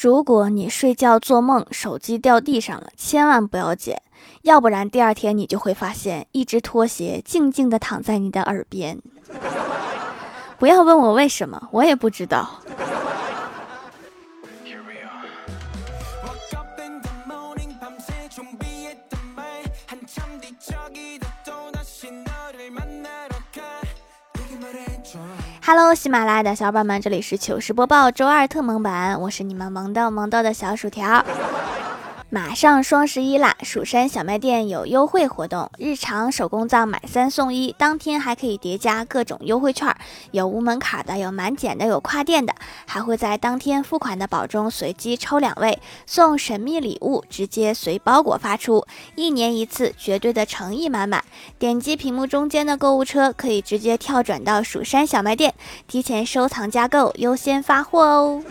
如果你睡觉做梦，手机掉地上了，千万不要捡，要不然第二天你就会发现一只拖鞋静静的躺在你的耳边。不要问我为什么，我也不知道。Hello，喜马拉雅的小伙伴们，这里是糗事播报周二特蒙版，我是你们萌逗萌逗的小薯条。马上双十一啦！蜀山小卖店有优惠活动，日常手工皂买三送一，当天还可以叠加各种优惠券，有无门槛的，有满减的，有跨店的，还会在当天付款的宝中随机抽两位送神秘礼物，直接随包裹发出，一年一次，绝对的诚意满满。点击屏幕中间的购物车，可以直接跳转到蜀山小卖店，提前收藏加购，优先发货哦。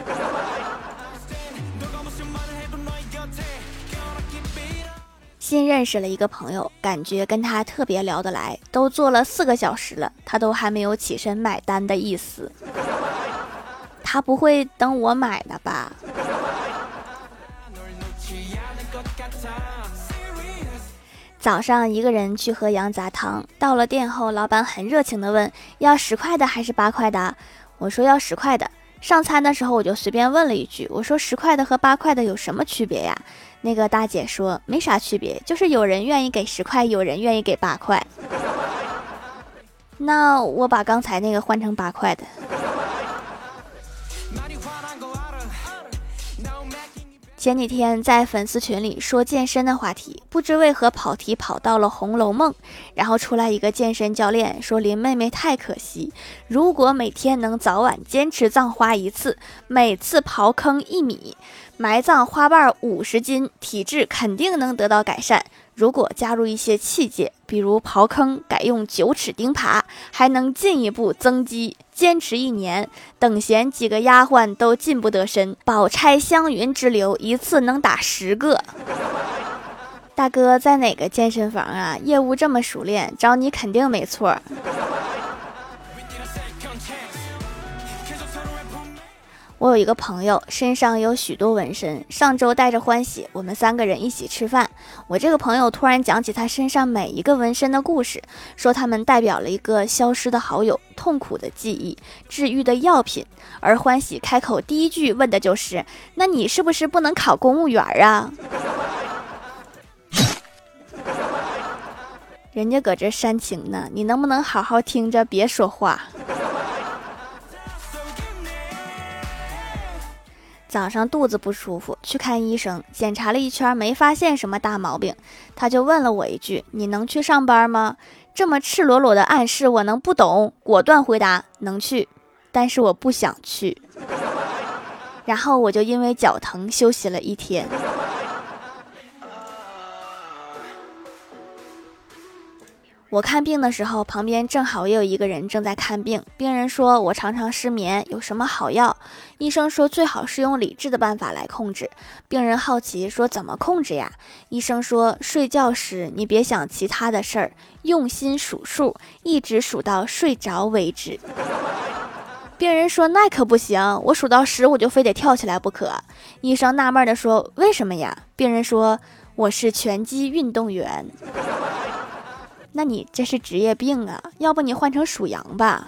新认识了一个朋友，感觉跟他特别聊得来，都坐了四个小时了，他都还没有起身买单的意思。他不会等我买的吧？早上一个人去喝羊杂汤，到了店后，老板很热情的问：“要十块的还是八块的？”我说：“要十块的。”上餐的时候我就随便问了一句：“我说十块的和八块的有什么区别呀？”那个大姐说没啥区别，就是有人愿意给十块，有人愿意给八块。那我把刚才那个换成八块的。前几天在粉丝群里说健身的话题，不知为何跑题跑到了《红楼梦》，然后出来一个健身教练说林妹妹太可惜，如果每天能早晚坚持葬花一次，每次刨坑一米。埋葬花瓣五十斤，体质肯定能得到改善。如果加入一些器械，比如刨坑改用九齿钉耙，还能进一步增肌。坚持一年，等闲几个丫鬟都近不得身。宝钗湘云之流，一次能打十个。大哥在哪个健身房啊？业务这么熟练，找你肯定没错。我有一个朋友，身上有许多纹身。上周带着欢喜，我们三个人一起吃饭。我这个朋友突然讲起他身上每一个纹身的故事，说他们代表了一个消失的好友、痛苦的记忆、治愈的药品。而欢喜开口第一句问的就是：“那你是不是不能考公务员啊？”人家搁这煽情呢，你能不能好好听着，别说话？早上肚子不舒服，去看医生，检查了一圈没发现什么大毛病，他就问了我一句：“你能去上班吗？”这么赤裸裸的暗示，我能不懂？果断回答：“能去，但是我不想去。”然后我就因为脚疼休息了一天。我看病的时候，旁边正好也有一个人正在看病。病人说：“我常常失眠，有什么好药？”医生说：“最好是用理智的办法来控制。”病人好奇说：“怎么控制呀？”医生说：“睡觉时你别想其他的事儿，用心数数，一直数到睡着为止。”病人说：“那可不行，我数到十我就非得跳起来不可。”医生纳闷的说：“为什么呀？”病人说：“我是拳击运动员。”那你这是职业病啊！要不你换成属羊吧。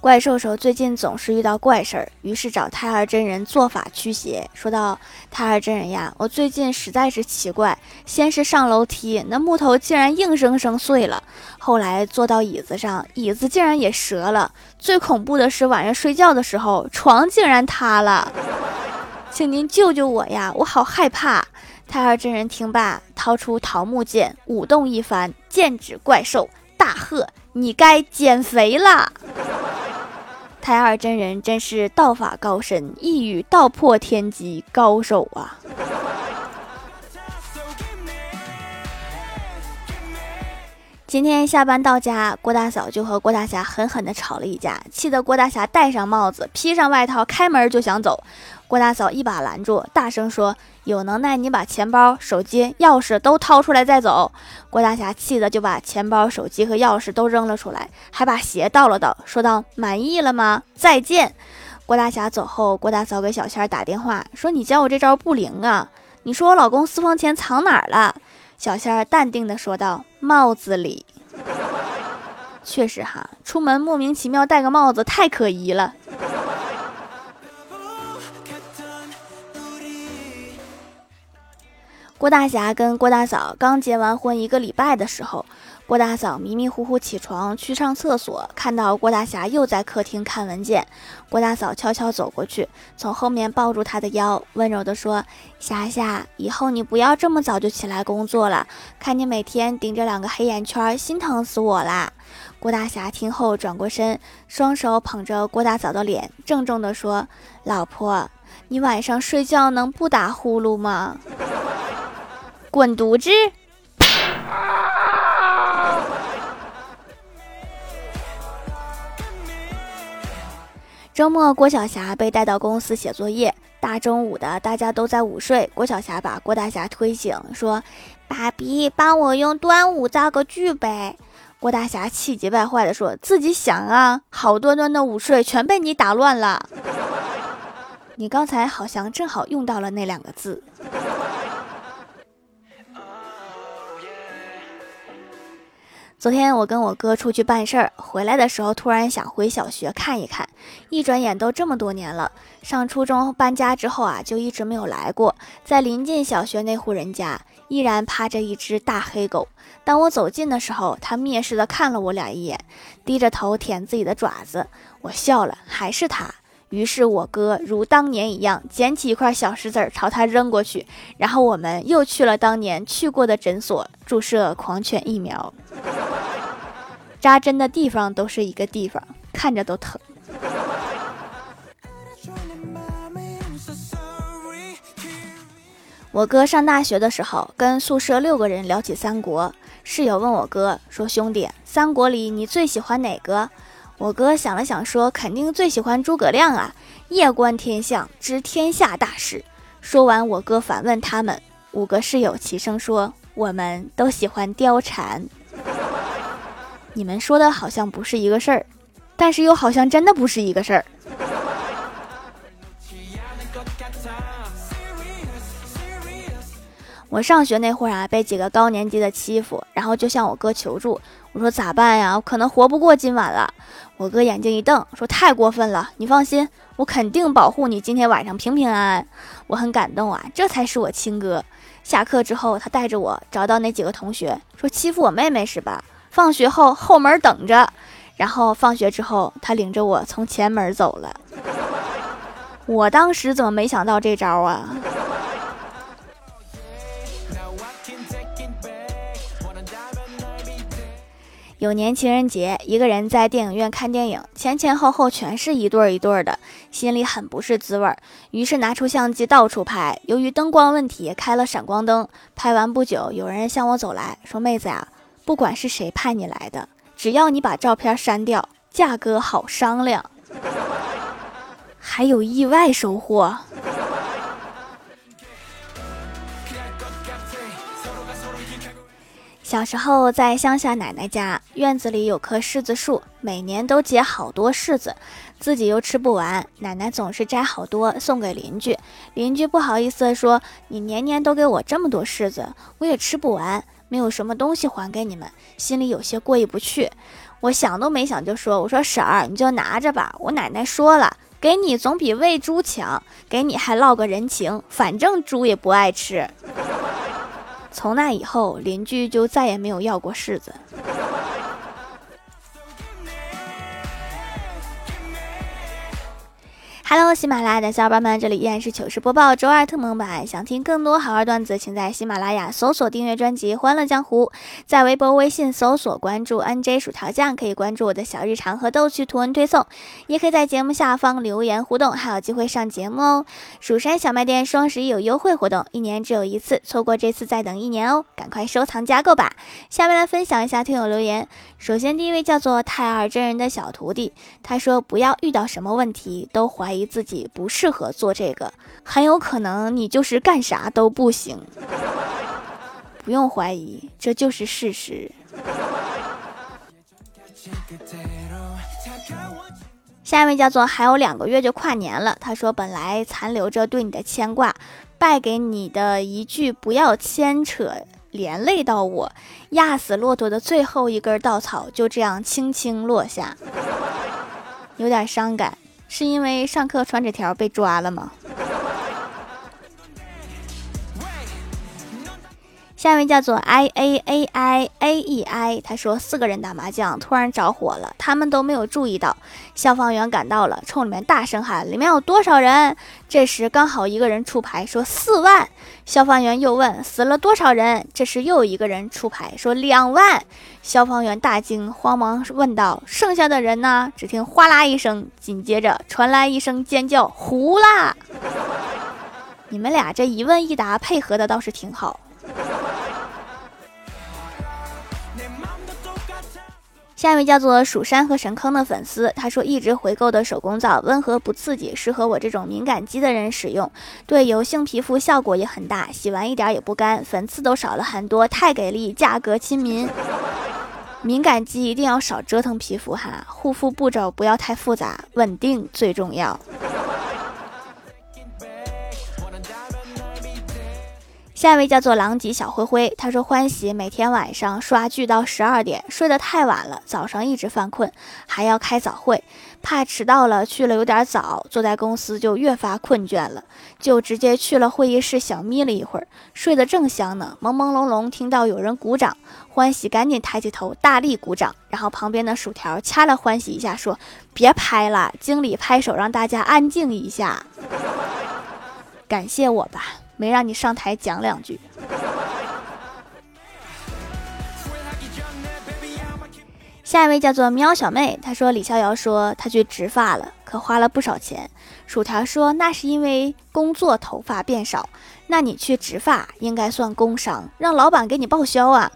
怪兽兽最近总是遇到怪事儿，于是找太二真人做法驱邪。说道：“太二真人呀，我最近实在是奇怪，先是上楼梯，那木头竟然硬生生碎了；后来坐到椅子上，椅子竟然也折了；最恐怖的是晚上睡觉的时候，床竟然塌了。”请您救救我呀！我好害怕。太二真人听罢，掏出桃木剑，舞动一番，剑指怪兽，大喝：“你该减肥了！”太二真人真是道法高深，一语道破天机高手啊！今天下班到家，郭大嫂就和郭大侠狠狠地吵了一架，气得郭大侠戴上帽子，披上外套，开门就想走。郭大嫂一把拦住，大声说：“有能耐你把钱包、手机、钥匙都掏出来再走。”郭大侠气得就把钱包、手机和钥匙都扔了出来，还把鞋倒了倒，说道：“满意了吗？再见。”郭大侠走后，郭大嫂给小仙儿打电话说：“你教我这招不灵啊！你说我老公私房钱藏哪儿了？”小仙儿淡定地说道：“帽子里。” 确实哈，出门莫名其妙戴个帽子太可疑了。郭大侠跟郭大嫂刚结完婚一个礼拜的时候，郭大嫂迷迷糊糊起床去上厕所，看到郭大侠又在客厅看文件。郭大嫂悄悄走过去，从后面抱住他的腰，温柔地说：“霞霞，以后你不要这么早就起来工作了，看你每天顶着两个黑眼圈，心疼死我啦！”郭大侠听后转过身，双手捧着郭大嫂的脸，郑重地说：“老婆，你晚上睡觉能不打呼噜吗？”滚犊子！周末，郭晓霞被带到公司写作业。大中午的，大家都在午睡。郭晓霞把郭大侠推醒，说：“爸比，帮我用端午造个句呗。”郭大侠气急败坏的说：“自己想啊，好端端的午睡全被你打乱了。你刚才好像正好用到了那两个字。”昨天我跟我哥出去办事儿，回来的时候突然想回小学看一看。一转眼都这么多年了，上初中搬家之后啊，就一直没有来过。在临近小学那户人家，依然趴着一只大黑狗。当我走近的时候，它蔑视地看了我俩一眼，低着头舔自己的爪子。我笑了，还是它。于是我哥如当年一样，捡起一块小石子儿朝他扔过去，然后我们又去了当年去过的诊所，注射狂犬疫苗。扎针的地方都是一个地方，看着都疼。我哥上大学的时候，跟宿舍六个人聊起三国，室友问我哥说：“兄弟，三国里你最喜欢哪个？”我哥想了想说：“肯定最喜欢诸葛亮啊，夜观天象，知天下大事。”说完，我哥反问他们五个室友，齐声说：“我们都喜欢貂蝉。”你们说的好像不是一个事儿，但是又好像真的不是一个事儿。我上学那会儿啊，被几个高年级的欺负，然后就向我哥求助。我说咋办呀？我可能活不过今晚了。我哥眼睛一瞪，说太过分了。你放心，我肯定保护你今天晚上平平安安。我很感动啊，这才是我亲哥。下课之后，他带着我找到那几个同学，说欺负我妹妹是吧？放学后后门等着，然后放学之后，他领着我从前门走了。我当时怎么没想到这招啊？有年情人节，一个人在电影院看电影，前前后后全是一对儿一对儿的，心里很不是滋味儿，于是拿出相机到处拍。由于灯光问题，开了闪光灯。拍完不久，有人向我走来说：“妹子呀。”不管是谁派你来的，只要你把照片删掉，价格好商量，还有意外收获。小时候在乡下奶奶家，院子里有棵柿子树，每年都结好多柿子，自己又吃不完，奶奶总是摘好多送给邻居。邻居不好意思说：“你年年都给我这么多柿子，我也吃不完。”没有什么东西还给你们，心里有些过意不去。我想都没想就说：“我说婶儿，你就拿着吧。我奶奶说了，给你总比喂猪强，给你还落个人情，反正猪也不爱吃。”从那以后，邻居就再也没有要过柿子。Hello，喜马拉雅的小伙伴们，这里依然是糗事播报周二特蒙版。想听更多好玩段子，请在喜马拉雅搜索订阅专辑《欢乐江湖》，在微博、微信搜索关注 NJ 薯条酱，可以关注我的小日常和逗趣图文推送，也可以在节目下方留言互动，还有机会上节目哦。蜀山小卖店双十一有优惠活动，一年只有一次，错过这次再等一年哦，赶快收藏加购吧。下面来分享一下听友留言，首先第一位叫做太二真人的小徒弟，他说不要遇到什么问题都怀疑。疑自己不适合做这个，很有可能你就是干啥都不行。不用怀疑，这就是事实。下一位叫做还有两个月就跨年了，他说本来残留着对你的牵挂，败给你的一句不要牵扯，连累到我，压死骆驼的最后一根稻草就这样轻轻落下，有点伤感。是因为上课传纸条被抓了吗？下一位叫做 i a a i a e i，他说四个人打麻将突然着火了，他们都没有注意到。消防员赶到了，冲里面大声喊：“里面有多少人？”这时刚好一个人出牌说四万。消防员又问：“死了多少人？”这时又有一个人出牌说两万。消防员大惊，慌忙问道：“剩下的人呢？”只听哗啦一声，紧接着传来一声尖叫：“糊啦！”你们俩这一问一答配合的倒是挺好。下一位叫做蜀山和神坑的粉丝，他说一直回购的手工皂温和不刺激，适合我这种敏感肌的人使用，对油性皮肤效果也很大，洗完一点也不干，粉刺都少了很多，太给力，价格亲民。敏感肌一定要少折腾皮肤哈，护肤步骤不要太复杂，稳定最重要。下一位叫做狼藉小灰灰，他说欢喜每天晚上刷剧到十二点，睡得太晚了，早上一直犯困，还要开早会，怕迟到了去了有点早，坐在公司就越发困倦了，就直接去了会议室小眯了一会儿，睡得正香呢，朦朦胧胧听到有人鼓掌，欢喜赶紧抬起头大力鼓掌，然后旁边的薯条掐了欢喜一下说别拍了，经理拍手让大家安静一下，感谢我吧。没让你上台讲两句。下一位叫做喵小妹，她说李逍遥说他去植发了，可花了不少钱。薯条说那是因为工作头发变少，那你去植发应该算工伤，让老板给你报销啊。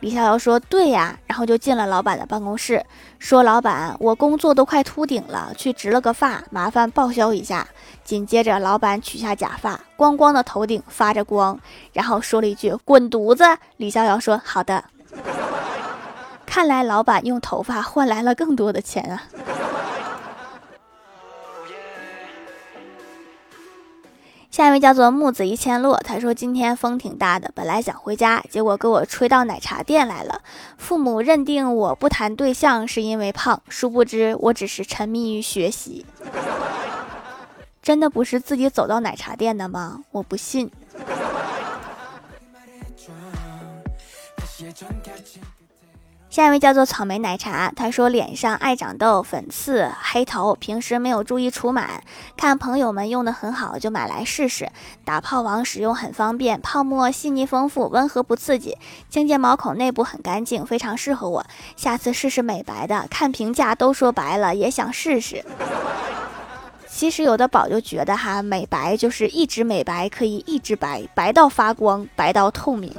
李逍遥说：“对呀。”然后就进了老板的办公室，说：“老板，我工作都快秃顶了，去植了个发，麻烦报销一下。”紧接着，老板取下假发，光光的头顶发着光，然后说了一句：“滚犊子！”李逍遥说：“好的。”看来老板用头发换来了更多的钱啊。下一位叫做木子一千落，他说今天风挺大的，本来想回家，结果给我吹到奶茶店来了。父母认定我不谈对象是因为胖，殊不知我只是沉迷于学习。真的不是自己走到奶茶店的吗？我不信。下一位叫做草莓奶茶，他说脸上爱长痘、粉刺、黑头，平时没有注意除螨，看朋友们用的很好，就买来试试。打泡王使用很方便，泡沫细腻丰富，温和不刺激，清洁毛孔内部很干净，非常适合我。下次试试美白的，看评价都说白了，也想试试。其实有的宝就觉得哈，美白就是一直美白，可以一直白，白到发光，白到透明。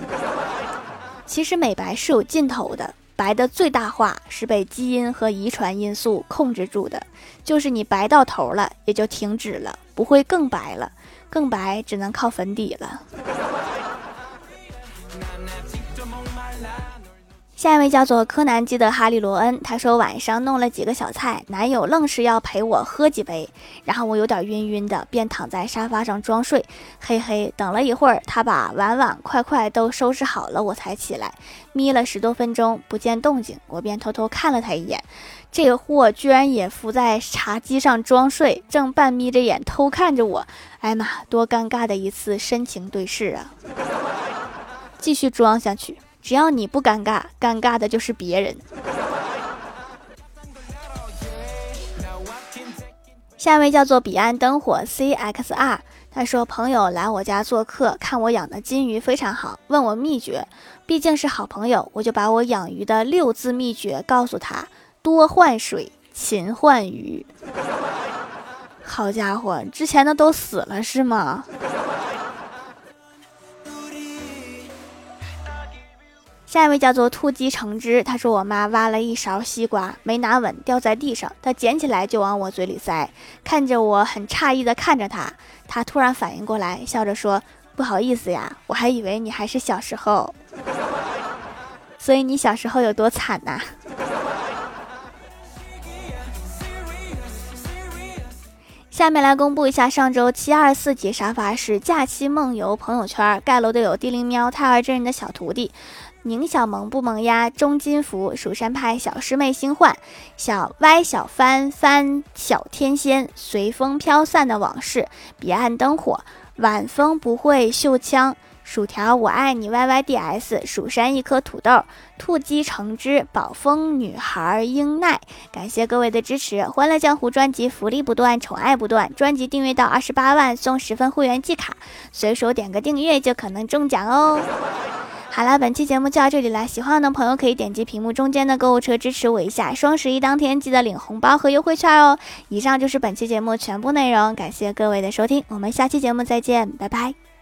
其实美白是有尽头的。白的最大化是被基因和遗传因素控制住的，就是你白到头了，也就停止了，不会更白了，更白只能靠粉底了。下一位叫做柯南基的哈利罗恩，他说晚上弄了几个小菜，男友愣是要陪我喝几杯，然后我有点晕晕的，便躺在沙发上装睡。嘿嘿，等了一会儿，他把碗碗筷筷都收拾好了，我才起来，眯了十多分钟不见动静，我便偷偷看了他一眼，这个货居然也伏在茶几上装睡，正半眯着眼偷看着我。哎妈，多尴尬的一次深情对视啊！继续装下去。只要你不尴尬，尴尬的就是别人。下一位叫做彼岸灯火 CXR，他说朋友来我家做客，看我养的金鱼非常好，问我秘诀。毕竟是好朋友，我就把我养鱼的六字秘诀告诉他：多换水，勤换鱼。好家伙，之前的都死了是吗？下一位叫做突击橙汁，他说我妈挖了一勺西瓜没拿稳，掉在地上，他捡起来就往我嘴里塞，看着我很诧异的看着他，他突然反应过来，笑着说：“不好意思呀，我还以为你还是小时候，所以你小时候有多惨呐？” 下面来公布一下上周七二四级沙发是假期梦游朋友圈盖楼的有地灵喵、太二真人的小徒弟。宁小萌不萌呀？钟金福、蜀山派小师妹星幻、小歪小帆帆小天仙、随风飘散的往事、彼岸灯火、晚风不会绣枪、薯条我爱你 Y Y D S、蜀山一颗土豆、兔鸡橙汁、宝丰女孩英奈，感谢各位的支持！欢乐江湖专辑福利不断，宠爱不断，专辑订阅到二十八万送十份会员季卡，随手点个订阅就可能中奖哦！好了，本期节目就到这里了。喜欢我的朋友可以点击屏幕中间的购物车支持我一下。双十一当天记得领红包和优惠券哦。以上就是本期节目全部内容，感谢各位的收听，我们下期节目再见，拜拜。